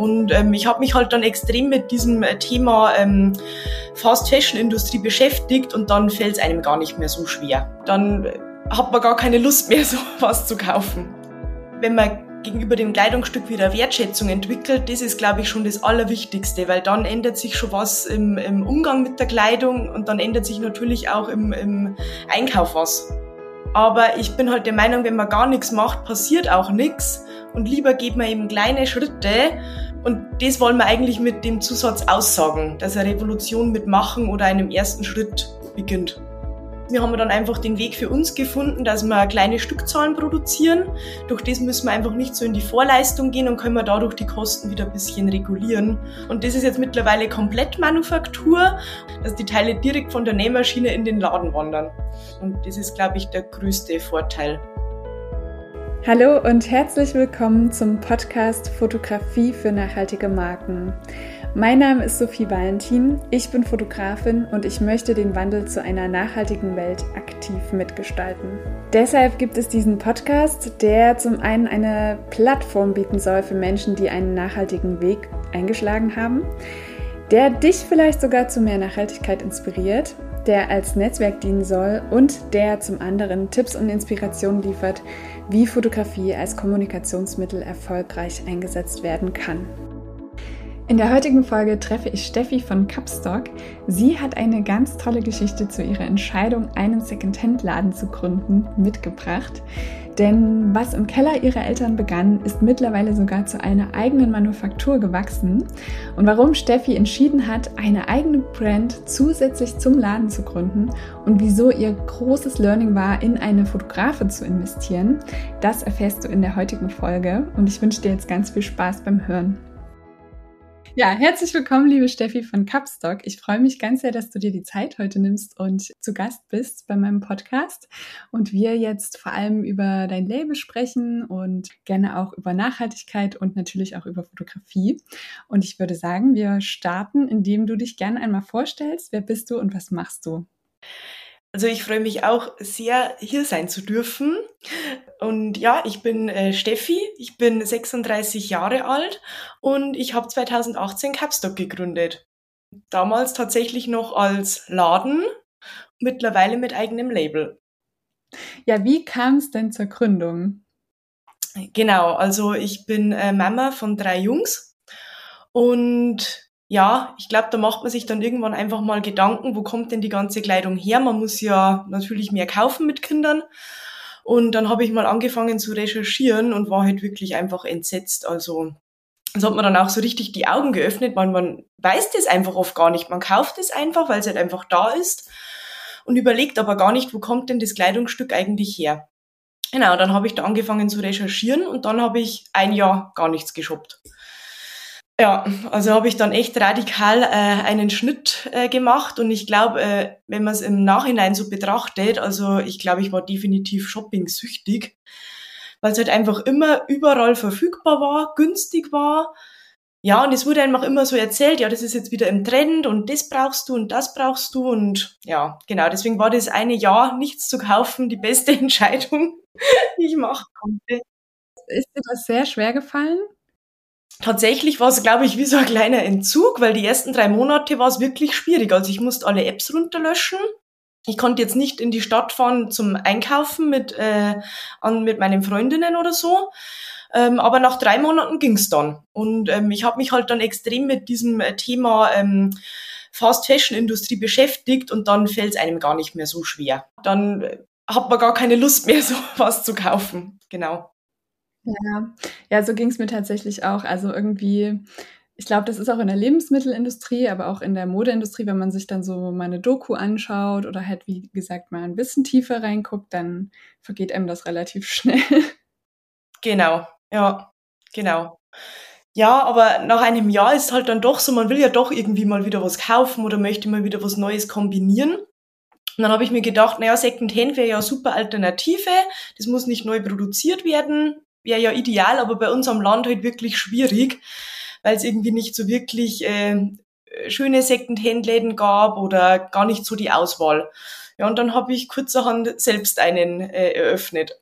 Und ähm, ich habe mich halt dann extrem mit diesem äh, Thema ähm, Fast Fashion Industrie beschäftigt und dann fällt es einem gar nicht mehr so schwer. Dann äh, hat man gar keine Lust mehr, so was zu kaufen. Wenn man gegenüber dem Kleidungsstück wieder Wertschätzung entwickelt, das ist, glaube ich, schon das Allerwichtigste, weil dann ändert sich schon was im, im Umgang mit der Kleidung und dann ändert sich natürlich auch im, im Einkauf was. Aber ich bin halt der Meinung, wenn man gar nichts macht, passiert auch nichts. Und lieber geht man eben kleine Schritte. Und das wollen wir eigentlich mit dem Zusatz aussagen, dass eine Revolution mit Machen oder einem ersten Schritt beginnt. Wir haben dann einfach den Weg für uns gefunden, dass wir kleine Stückzahlen produzieren. Durch das müssen wir einfach nicht so in die Vorleistung gehen und können wir dadurch die Kosten wieder ein bisschen regulieren. Und das ist jetzt mittlerweile komplett Manufaktur, dass die Teile direkt von der Nähmaschine in den Laden wandern. Und das ist, glaube ich, der größte Vorteil. Hallo und herzlich willkommen zum Podcast Fotografie für nachhaltige Marken. Mein Name ist Sophie Valentin, ich bin Fotografin und ich möchte den Wandel zu einer nachhaltigen Welt aktiv mitgestalten. Deshalb gibt es diesen Podcast, der zum einen eine Plattform bieten soll für Menschen, die einen nachhaltigen Weg eingeschlagen haben, der dich vielleicht sogar zu mehr Nachhaltigkeit inspiriert, der als Netzwerk dienen soll und der zum anderen Tipps und Inspirationen liefert, wie Fotografie als Kommunikationsmittel erfolgreich eingesetzt werden kann. In der heutigen Folge treffe ich Steffi von Capstock. Sie hat eine ganz tolle Geschichte zu ihrer Entscheidung, einen Secondhand-Laden zu gründen, mitgebracht. Denn was im Keller ihrer Eltern begann, ist mittlerweile sogar zu einer eigenen Manufaktur gewachsen. Und warum Steffi entschieden hat, eine eigene Brand zusätzlich zum Laden zu gründen und wieso ihr großes Learning war, in eine Fotografe zu investieren, das erfährst du in der heutigen Folge. Und ich wünsche dir jetzt ganz viel Spaß beim Hören. Ja, herzlich willkommen, liebe Steffi von Capstock. Ich freue mich ganz sehr, dass du dir die Zeit heute nimmst und zu Gast bist bei meinem Podcast und wir jetzt vor allem über dein Label sprechen und gerne auch über Nachhaltigkeit und natürlich auch über Fotografie. Und ich würde sagen, wir starten, indem du dich gerne einmal vorstellst. Wer bist du und was machst du? Also ich freue mich auch sehr, hier sein zu dürfen. Und ja, ich bin äh, Steffi, ich bin 36 Jahre alt und ich habe 2018 Capstock gegründet. Damals tatsächlich noch als Laden, mittlerweile mit eigenem Label. Ja, wie kam es denn zur Gründung? Genau, also ich bin äh, Mama von drei Jungs und ja, ich glaube, da macht man sich dann irgendwann einfach mal Gedanken, wo kommt denn die ganze Kleidung her? Man muss ja natürlich mehr kaufen mit Kindern. Und dann habe ich mal angefangen zu recherchieren und war halt wirklich einfach entsetzt. Also das hat man dann auch so richtig die Augen geöffnet. Man, man weiß das einfach oft gar nicht. Man kauft es einfach, weil es halt einfach da ist und überlegt aber gar nicht, wo kommt denn das Kleidungsstück eigentlich her. Genau, dann habe ich da angefangen zu recherchieren und dann habe ich ein Jahr gar nichts geshoppt. Ja, also habe ich dann echt radikal äh, einen Schnitt äh, gemacht und ich glaube, äh, wenn man es im Nachhinein so betrachtet, also ich glaube, ich war definitiv shopping-süchtig, weil es halt einfach immer überall verfügbar war, günstig war. Ja, und es wurde einfach immer so erzählt, ja, das ist jetzt wieder im Trend und das brauchst du und das brauchst du und ja, genau, deswegen war das eine Jahr nichts zu kaufen die beste Entscheidung, die ich machen konnte. Ist dir das sehr schwer gefallen? Tatsächlich war es, glaube ich, wie so ein kleiner Entzug, weil die ersten drei Monate war es wirklich schwierig. Also ich musste alle Apps runterlöschen. Ich konnte jetzt nicht in die Stadt fahren zum Einkaufen mit, äh, an, mit meinen Freundinnen oder so. Ähm, aber nach drei Monaten ging's dann. Und ähm, ich habe mich halt dann extrem mit diesem äh, Thema ähm, Fast Fashion Industrie beschäftigt und dann fällt es einem gar nicht mehr so schwer. Dann äh, hat man gar keine Lust mehr, so was zu kaufen. Genau. Ja, ja, so ging es mir tatsächlich auch. Also irgendwie, ich glaube, das ist auch in der Lebensmittelindustrie, aber auch in der Modeindustrie, wenn man sich dann so mal eine Doku anschaut oder halt, wie gesagt, mal ein bisschen tiefer reinguckt, dann vergeht einem das relativ schnell. Genau, ja, genau. Ja, aber nach einem Jahr ist halt dann doch so, man will ja doch irgendwie mal wieder was kaufen oder möchte mal wieder was Neues kombinieren. Und dann habe ich mir gedacht, naja, Secondhand wäre ja super Alternative. Das muss nicht neu produziert werden wäre ja ideal, aber bei uns am Land halt wirklich schwierig, weil es irgendwie nicht so wirklich äh, schöne Second-Hand-Läden gab oder gar nicht so die Auswahl. Ja, und dann habe ich kurzerhand selbst einen äh, eröffnet.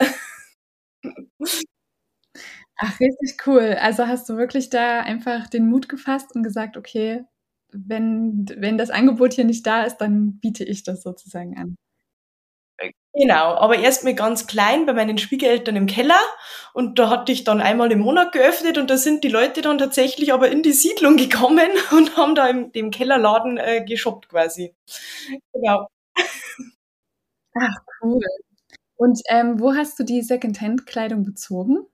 Ach, richtig cool. Also hast du wirklich da einfach den Mut gefasst und gesagt, okay, wenn, wenn das Angebot hier nicht da ist, dann biete ich das sozusagen an. Genau, aber erst mal ganz klein bei meinen Schwiegereltern im Keller und da hatte ich dann einmal im Monat geöffnet und da sind die Leute dann tatsächlich aber in die Siedlung gekommen und haben da im dem Kellerladen äh, geshoppt quasi. Genau. Ach cool. Und ähm, wo hast du die Secondhand-Kleidung bezogen?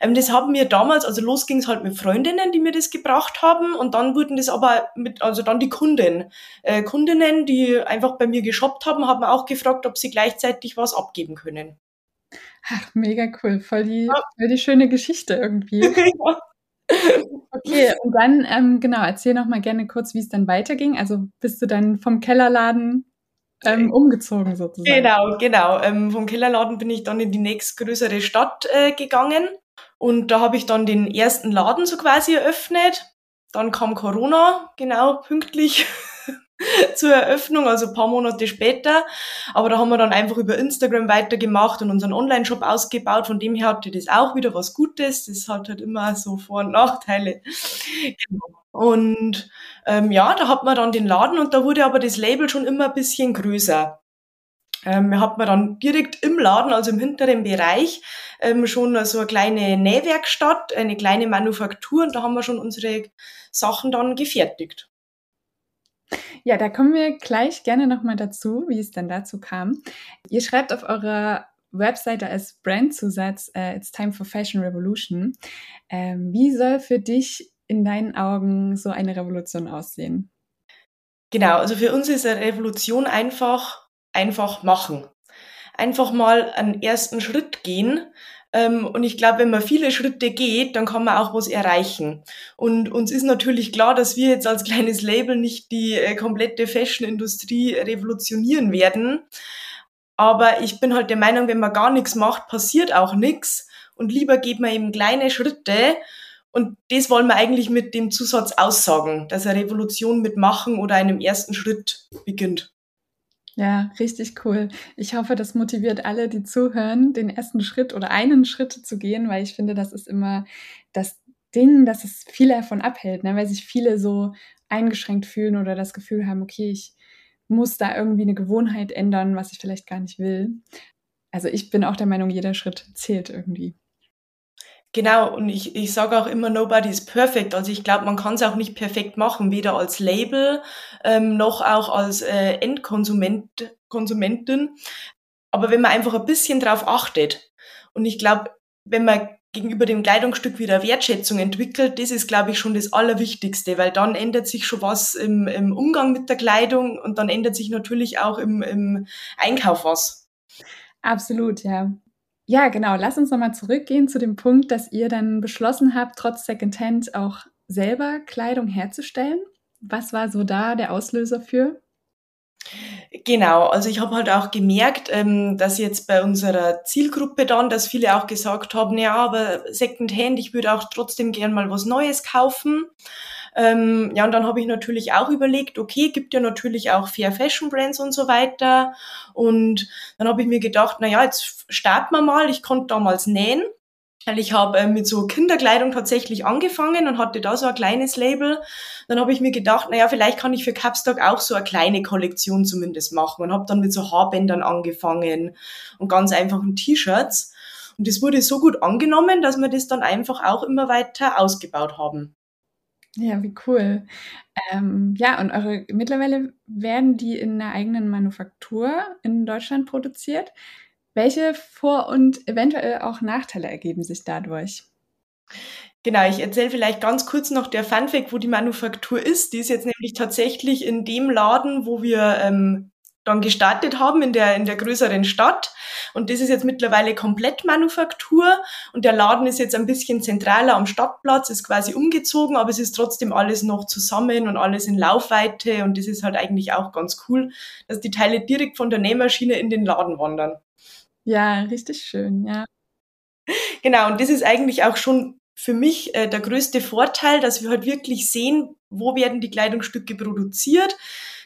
Ähm, das haben wir damals, also los ging es halt mit Freundinnen, die mir das gebracht haben und dann wurden das aber mit, also dann die Kunden. Äh, Kundinnen, die einfach bei mir geshoppt haben, haben auch gefragt, ob sie gleichzeitig was abgeben können. Ach, mega cool. Voll die, ja. voll die schöne Geschichte irgendwie. ja. Okay, und dann, ähm, genau, erzähl noch mal gerne kurz, wie es dann weiterging. Also bist du dann vom Kellerladen ähm, umgezogen sozusagen. Genau, genau. Ähm, vom Kellerladen bin ich dann in die nächstgrößere Stadt äh, gegangen und da habe ich dann den ersten Laden so quasi eröffnet. Dann kam Corona, genau, pünktlich zur Eröffnung, also ein paar Monate später. Aber da haben wir dann einfach über Instagram weitergemacht und unseren Online-Shop ausgebaut. Von dem her hatte das auch wieder was Gutes. Das hat halt immer so Vor- und Nachteile. Genau. Und ähm, ja, da hat man dann den Laden und da wurde aber das Label schon immer ein bisschen größer. Ähm, hat man dann direkt im Laden, also im hinteren Bereich, ähm, schon so eine kleine Nähwerkstatt, eine kleine Manufaktur und da haben wir schon unsere Sachen dann gefertigt. Ja, da kommen wir gleich gerne nochmal dazu, wie es dann dazu kam. Ihr schreibt auf eurer Webseite als Brandzusatz, uh, It's Time for Fashion Revolution. Ähm, wie soll für dich in deinen Augen so eine Revolution aussehen? Genau, also für uns ist eine Revolution einfach einfach machen. Einfach mal einen ersten Schritt gehen. Ähm, und ich glaube, wenn man viele Schritte geht, dann kann man auch was erreichen. Und uns ist natürlich klar, dass wir jetzt als kleines Label nicht die äh, komplette Fashion-Industrie revolutionieren werden. Aber ich bin halt der Meinung, wenn man gar nichts macht, passiert auch nichts. Und lieber geht man eben kleine Schritte. Und das wollen wir eigentlich mit dem Zusatz aussagen, dass eine Revolution mit Machen oder einem ersten Schritt beginnt. Ja, richtig cool. Ich hoffe, das motiviert alle, die zuhören, den ersten Schritt oder einen Schritt zu gehen, weil ich finde, das ist immer das Ding, dass es viele davon abhält, ne? weil sich viele so eingeschränkt fühlen oder das Gefühl haben, okay, ich muss da irgendwie eine Gewohnheit ändern, was ich vielleicht gar nicht will. Also ich bin auch der Meinung, jeder Schritt zählt irgendwie. Genau, und ich, ich sage auch immer, nobody is perfect. Also ich glaube, man kann es auch nicht perfekt machen, weder als Label ähm, noch auch als äh, Endkonsument. Aber wenn man einfach ein bisschen drauf achtet und ich glaube, wenn man gegenüber dem Kleidungsstück wieder Wertschätzung entwickelt, das ist, glaube ich, schon das Allerwichtigste, weil dann ändert sich schon was im, im Umgang mit der Kleidung und dann ändert sich natürlich auch im, im Einkauf was. Absolut, ja. Ja, genau. Lass uns nochmal zurückgehen zu dem Punkt, dass ihr dann beschlossen habt, trotz Secondhand auch selber Kleidung herzustellen. Was war so da der Auslöser für? Genau, also ich habe halt auch gemerkt, ähm, dass jetzt bei unserer Zielgruppe dann, dass viele auch gesagt haben, ja, aber Secondhand, ich würde auch trotzdem gern mal was Neues kaufen. Ähm, ja, und dann habe ich natürlich auch überlegt, okay, gibt ja natürlich auch Fair Fashion Brands und so weiter. Und dann habe ich mir gedacht, na ja, jetzt starten wir mal. Ich konnte damals nähen. Weil ich habe äh, mit so Kinderkleidung tatsächlich angefangen und hatte da so ein kleines Label. Dann habe ich mir gedacht, naja, vielleicht kann ich für Capstock auch so eine kleine Kollektion zumindest machen und habe dann mit so Haarbändern angefangen und ganz einfachen T-Shirts. Und das wurde so gut angenommen, dass wir das dann einfach auch immer weiter ausgebaut haben. Ja, wie cool. Ähm, ja, und eure mittlerweile werden die in einer eigenen Manufaktur in Deutschland produziert. Welche Vor- und eventuell auch Nachteile ergeben sich dadurch? Genau, ich erzähle vielleicht ganz kurz noch der Funfact, wo die Manufaktur ist. Die ist jetzt nämlich tatsächlich in dem Laden, wo wir ähm, dann gestartet haben in der, in der größeren Stadt. Und das ist jetzt mittlerweile komplett Manufaktur. Und der Laden ist jetzt ein bisschen zentraler am Stadtplatz, ist quasi umgezogen, aber es ist trotzdem alles noch zusammen und alles in Laufweite. Und das ist halt eigentlich auch ganz cool, dass die Teile direkt von der Nähmaschine in den Laden wandern. Ja, richtig schön, ja. Genau, und das ist eigentlich auch schon für mich äh, der größte Vorteil, dass wir halt wirklich sehen, wo werden die Kleidungsstücke produziert,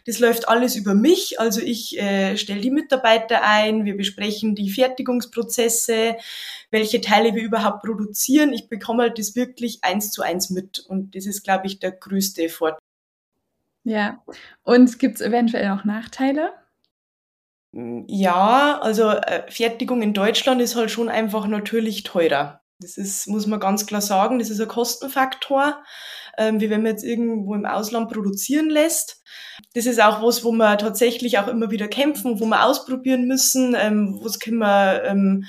Das läuft alles über mich. Also ich äh, stelle die Mitarbeiter ein, wir besprechen die Fertigungsprozesse, welche Teile wir überhaupt produzieren. Ich bekomme halt das wirklich eins zu eins mit. Und das ist, glaube ich, der größte Vorteil. Ja, und gibt es eventuell auch Nachteile? Ja, also äh, Fertigung in Deutschland ist halt schon einfach natürlich teurer. Das ist, muss man ganz klar sagen, das ist ein Kostenfaktor, ähm, wie wenn man jetzt irgendwo im Ausland produzieren lässt. Das ist auch was, wo wir tatsächlich auch immer wieder kämpfen, wo wir ausprobieren müssen, ähm, was können wir ähm,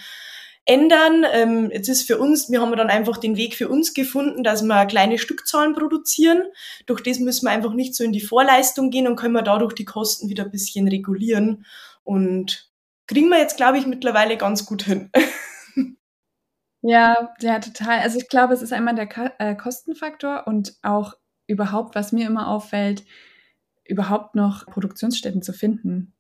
ändern. Ähm, jetzt ist für uns, wir haben dann einfach den Weg für uns gefunden, dass wir kleine Stückzahlen produzieren. Durch das müssen wir einfach nicht so in die Vorleistung gehen und können wir dadurch die Kosten wieder ein bisschen regulieren. Und kriegen wir jetzt, glaube ich, mittlerweile ganz gut hin. Ja, ja, total. Also ich glaube, es ist einmal der Ka äh, Kostenfaktor und auch überhaupt, was mir immer auffällt, überhaupt noch Produktionsstätten zu finden,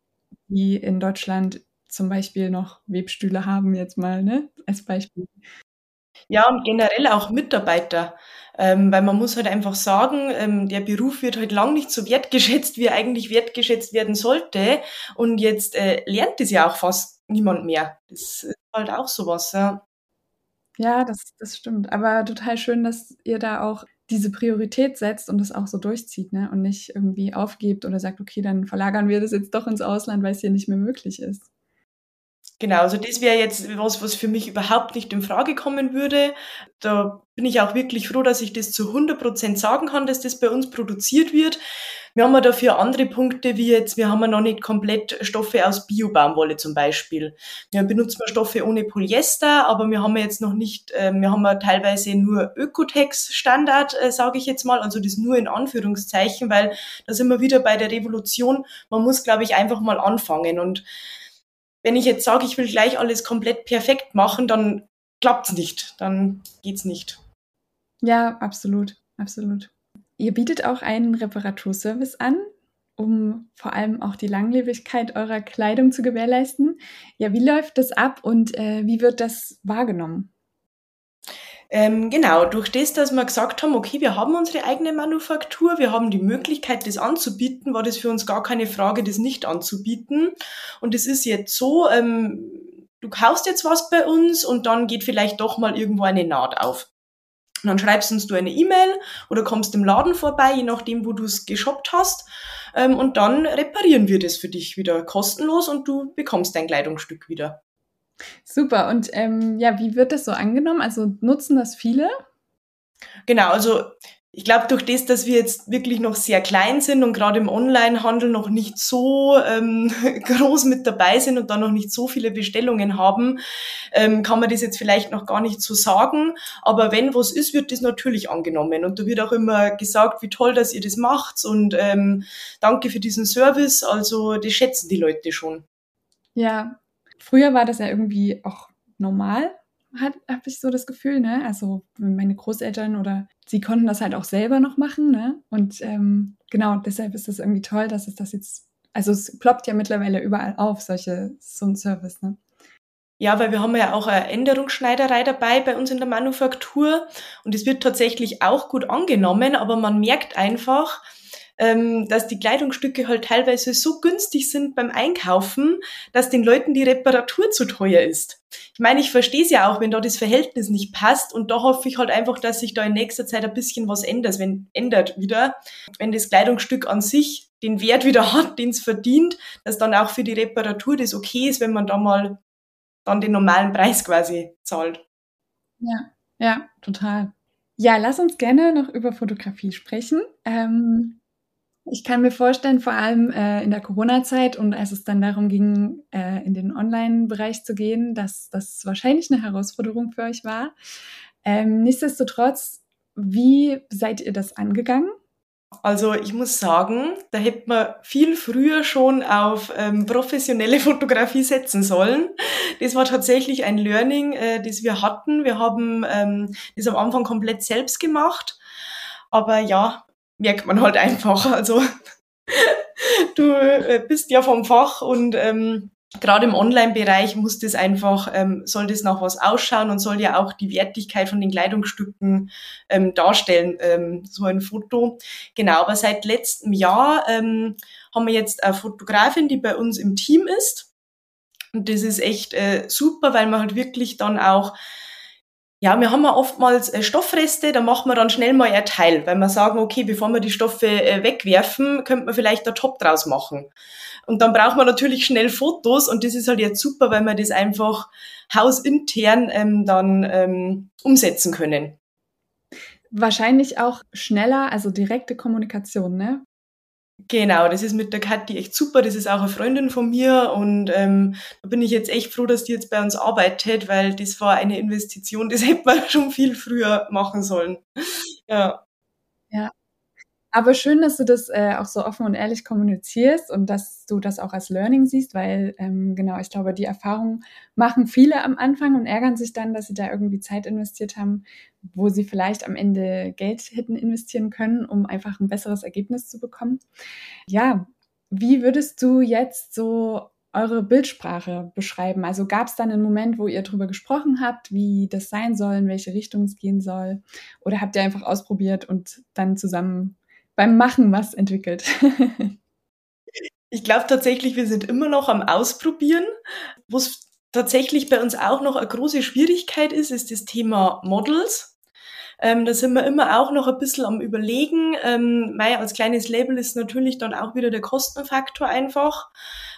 die in Deutschland zum Beispiel noch Webstühle haben, jetzt mal, ne, als Beispiel. Ja, und generell auch Mitarbeiter. Ähm, weil man muss halt einfach sagen, ähm, der Beruf wird halt lang nicht so wertgeschätzt, wie er eigentlich wertgeschätzt werden sollte. Und jetzt äh, lernt es ja auch fast niemand mehr. Das ist halt auch sowas, ja. Ja, das, das stimmt. Aber total schön, dass ihr da auch diese Priorität setzt und das auch so durchzieht, ne? Und nicht irgendwie aufgebt oder sagt, okay, dann verlagern wir das jetzt doch ins Ausland, weil es hier nicht mehr möglich ist. Genau, also das wäre jetzt was, was für mich überhaupt nicht in Frage kommen würde. Da bin ich auch wirklich froh, dass ich das zu 100 Prozent sagen kann, dass das bei uns produziert wird. Wir haben ja dafür andere Punkte, wie jetzt, wir haben ja noch nicht komplett Stoffe aus Biobaumwolle zum Beispiel. Wir benutzen Stoffe ohne Polyester, aber wir haben jetzt noch nicht, äh, wir haben ja teilweise nur Ökotex-Standard, äh, sage ich jetzt mal, also das nur in Anführungszeichen, weil da sind wir wieder bei der Revolution. Man muss, glaube ich, einfach mal anfangen und wenn ich jetzt sage, ich will gleich alles komplett perfekt machen, dann klappt's nicht, dann geht's nicht. Ja, absolut, absolut. Ihr bietet auch einen Reparaturservice an, um vor allem auch die Langlebigkeit eurer Kleidung zu gewährleisten. Ja, wie läuft das ab und äh, wie wird das wahrgenommen? Ähm, genau, durch das, dass wir gesagt haben, okay, wir haben unsere eigene Manufaktur, wir haben die Möglichkeit, das anzubieten, war das für uns gar keine Frage, das nicht anzubieten. Und es ist jetzt so, ähm, du kaufst jetzt was bei uns und dann geht vielleicht doch mal irgendwo eine Naht auf. Und dann schreibst uns du eine E-Mail oder kommst im Laden vorbei, je nachdem, wo du es geshoppt hast. Ähm, und dann reparieren wir das für dich wieder kostenlos und du bekommst dein Kleidungsstück wieder. Super. Und ähm, ja, wie wird das so angenommen? Also nutzen das viele? Genau, also ich glaube, durch das, dass wir jetzt wirklich noch sehr klein sind und gerade im Online-Handel noch nicht so ähm, groß mit dabei sind und da noch nicht so viele Bestellungen haben, ähm, kann man das jetzt vielleicht noch gar nicht so sagen. Aber wenn was ist, wird das natürlich angenommen. Und da wird auch immer gesagt, wie toll, dass ihr das macht und ähm, danke für diesen Service. Also das schätzen die Leute schon. Ja, früher war das ja irgendwie auch normal, habe ich so das Gefühl, ne? Also meine Großeltern oder sie konnten das halt auch selber noch machen, ne? Und ähm, genau, deshalb ist das irgendwie toll, dass es das jetzt, also es ploppt ja mittlerweile überall auf, solche, so ein Service, ne? Ja, weil wir haben ja auch eine Änderungsschneiderei dabei bei uns in der Manufaktur und es wird tatsächlich auch gut angenommen, aber man merkt einfach, ähm, dass die Kleidungsstücke halt teilweise so günstig sind beim Einkaufen, dass den Leuten die Reparatur zu teuer ist. Ich meine, ich verstehe es ja auch, wenn da das Verhältnis nicht passt und da hoffe ich halt einfach, dass sich da in nächster Zeit ein bisschen was ändert, wenn, ändert wieder. Wenn das Kleidungsstück an sich den Wert wieder hat, den es verdient, dass dann auch für die Reparatur das okay ist, wenn man da mal dann den normalen Preis quasi zahlt. Ja, ja, total. Ja, lass uns gerne noch über Fotografie sprechen. Ähm, ich kann mir vorstellen, vor allem äh, in der Corona-Zeit und als es dann darum ging, äh, in den Online-Bereich zu gehen, dass das wahrscheinlich eine Herausforderung für euch war. Ähm, nichtsdestotrotz, wie seid ihr das angegangen? Also ich muss sagen, da hätte man viel früher schon auf ähm, professionelle Fotografie setzen sollen. Das war tatsächlich ein Learning, äh, das wir hatten. Wir haben ähm, das am Anfang komplett selbst gemacht. Aber ja, merkt man halt einfach. Also du äh, bist ja vom Fach und ähm, gerade im Online-Bereich muss das einfach, ähm, soll das nach was ausschauen und soll ja auch die Wertigkeit von den Kleidungsstücken ähm, darstellen, ähm, so ein Foto. Genau, aber seit letztem Jahr ähm, haben wir jetzt eine Fotografin, die bei uns im Team ist. Und das ist echt äh, super, weil man halt wirklich dann auch ja, wir haben ja oftmals äh, Stoffreste, da machen wir dann schnell mal ein Teil, weil wir sagen, okay, bevor wir die Stoffe äh, wegwerfen, könnte man vielleicht einen Top draus machen. Und dann braucht man natürlich schnell Fotos und das ist halt jetzt super, weil wir das einfach hausintern ähm, dann ähm, umsetzen können. Wahrscheinlich auch schneller, also direkte Kommunikation, ne? Genau, das ist mit der Kathi echt super. Das ist auch eine Freundin von mir und ähm, da bin ich jetzt echt froh, dass die jetzt bei uns arbeitet, weil das war eine Investition, das hätte man schon viel früher machen sollen. Ja. Ja, aber schön, dass du das äh, auch so offen und ehrlich kommunizierst und dass du das auch als Learning siehst, weil ähm, genau, ich glaube, die Erfahrung machen viele am Anfang und ärgern sich dann, dass sie da irgendwie Zeit investiert haben, wo sie vielleicht am Ende Geld hätten investieren können, um einfach ein besseres Ergebnis zu bekommen. Ja, wie würdest du jetzt so eure Bildsprache beschreiben? Also gab es dann einen Moment, wo ihr darüber gesprochen habt, wie das sein soll, in welche Richtung es gehen soll? Oder habt ihr einfach ausprobiert und dann zusammen beim Machen was entwickelt? ich glaube tatsächlich, wir sind immer noch am Ausprobieren. Wo es tatsächlich bei uns auch noch eine große Schwierigkeit ist, ist das Thema Models. Ähm, da sind wir immer auch noch ein bisschen am Überlegen. Ähm, Mai als kleines Label ist natürlich dann auch wieder der Kostenfaktor einfach.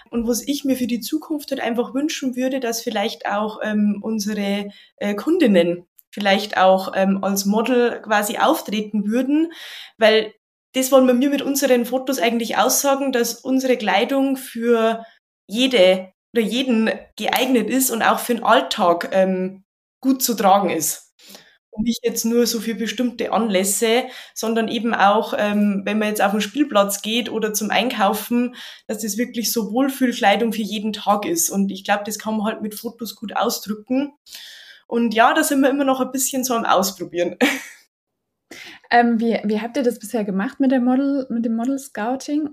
Und was ich mir für die Zukunft halt einfach wünschen würde, dass vielleicht auch ähm, unsere äh, Kundinnen vielleicht auch ähm, als Model quasi auftreten würden, weil das wollen wir mit unseren Fotos eigentlich aussagen, dass unsere Kleidung für jede oder jeden geeignet ist und auch für den Alltag ähm, gut zu tragen ist. Und nicht jetzt nur so für bestimmte Anlässe, sondern eben auch, ähm, wenn man jetzt auf den Spielplatz geht oder zum Einkaufen, dass das wirklich so Wohlfühlkleidung für jeden Tag ist. Und ich glaube, das kann man halt mit Fotos gut ausdrücken. Und ja, da sind wir immer noch ein bisschen so am Ausprobieren. Ähm, wie, wie habt ihr das bisher gemacht mit, der Model, mit dem Model Scouting?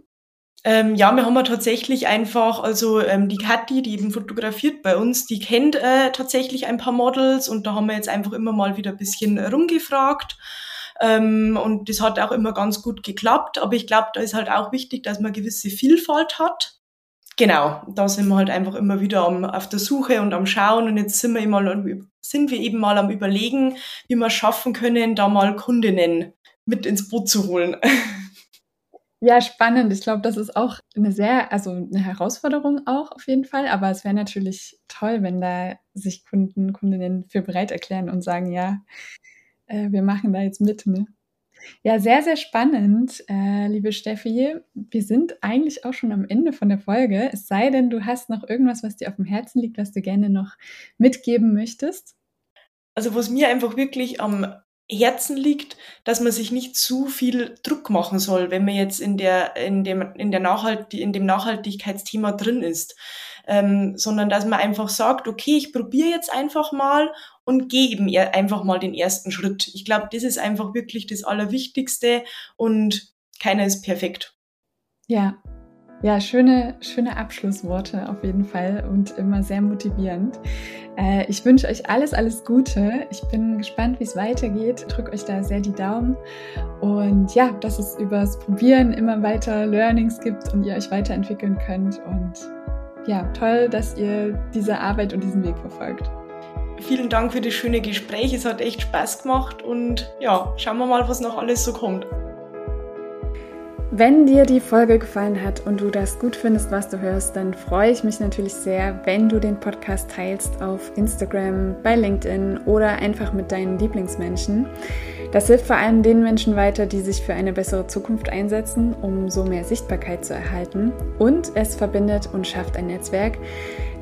Ähm, ja, wir haben ja tatsächlich einfach, also ähm, die Kathi, die eben fotografiert bei uns, die kennt äh, tatsächlich ein paar Models und da haben wir jetzt einfach immer mal wieder ein bisschen rumgefragt. Ähm, und das hat auch immer ganz gut geklappt, aber ich glaube, da ist halt auch wichtig, dass man gewisse Vielfalt hat. Genau, da sind wir halt einfach immer wieder am, auf der Suche und am Schauen und jetzt sind wir, mal, sind wir eben mal am Überlegen, wie wir schaffen können, da mal Kundinnen mit ins Boot zu holen. Ja, spannend. Ich glaube, das ist auch eine sehr, also eine Herausforderung auch auf jeden Fall. Aber es wäre natürlich toll, wenn da sich Kunden, Kundinnen für bereit erklären und sagen, ja, äh, wir machen da jetzt mit. Ne? Ja, sehr, sehr spannend, äh, liebe Steffi. Wir sind eigentlich auch schon am Ende von der Folge. Es sei denn, du hast noch irgendwas, was dir auf dem Herzen liegt, was du gerne noch mitgeben möchtest. Also, was mir einfach wirklich am Herzen liegt, dass man sich nicht zu viel Druck machen soll, wenn man jetzt in der in dem in der Nachhalt in dem Nachhaltigkeitsthema drin ist, ähm, sondern dass man einfach sagt, okay, ich probiere jetzt einfach mal und gehe eben einfach mal den ersten Schritt. Ich glaube, das ist einfach wirklich das Allerwichtigste und keiner ist perfekt. Ja, ja, schöne, schöne Abschlussworte auf jeden Fall und immer sehr motivierend. Äh, ich wünsche euch alles, alles Gute. Ich bin gespannt, wie es weitergeht. Drückt euch da sehr die Daumen. Und ja, dass es übers Probieren immer weiter Learnings gibt und ihr euch weiterentwickeln könnt. Und ja, toll, dass ihr diese Arbeit und diesen Weg verfolgt. Vielen Dank für das schöne Gespräch. Es hat echt Spaß gemacht und ja, schauen wir mal, was noch alles so kommt. Wenn dir die Folge gefallen hat und du das gut findest, was du hörst, dann freue ich mich natürlich sehr, wenn du den Podcast teilst auf Instagram, bei LinkedIn oder einfach mit deinen Lieblingsmenschen. Das hilft vor allem den Menschen weiter, die sich für eine bessere Zukunft einsetzen, um so mehr Sichtbarkeit zu erhalten. Und es verbindet und schafft ein Netzwerk,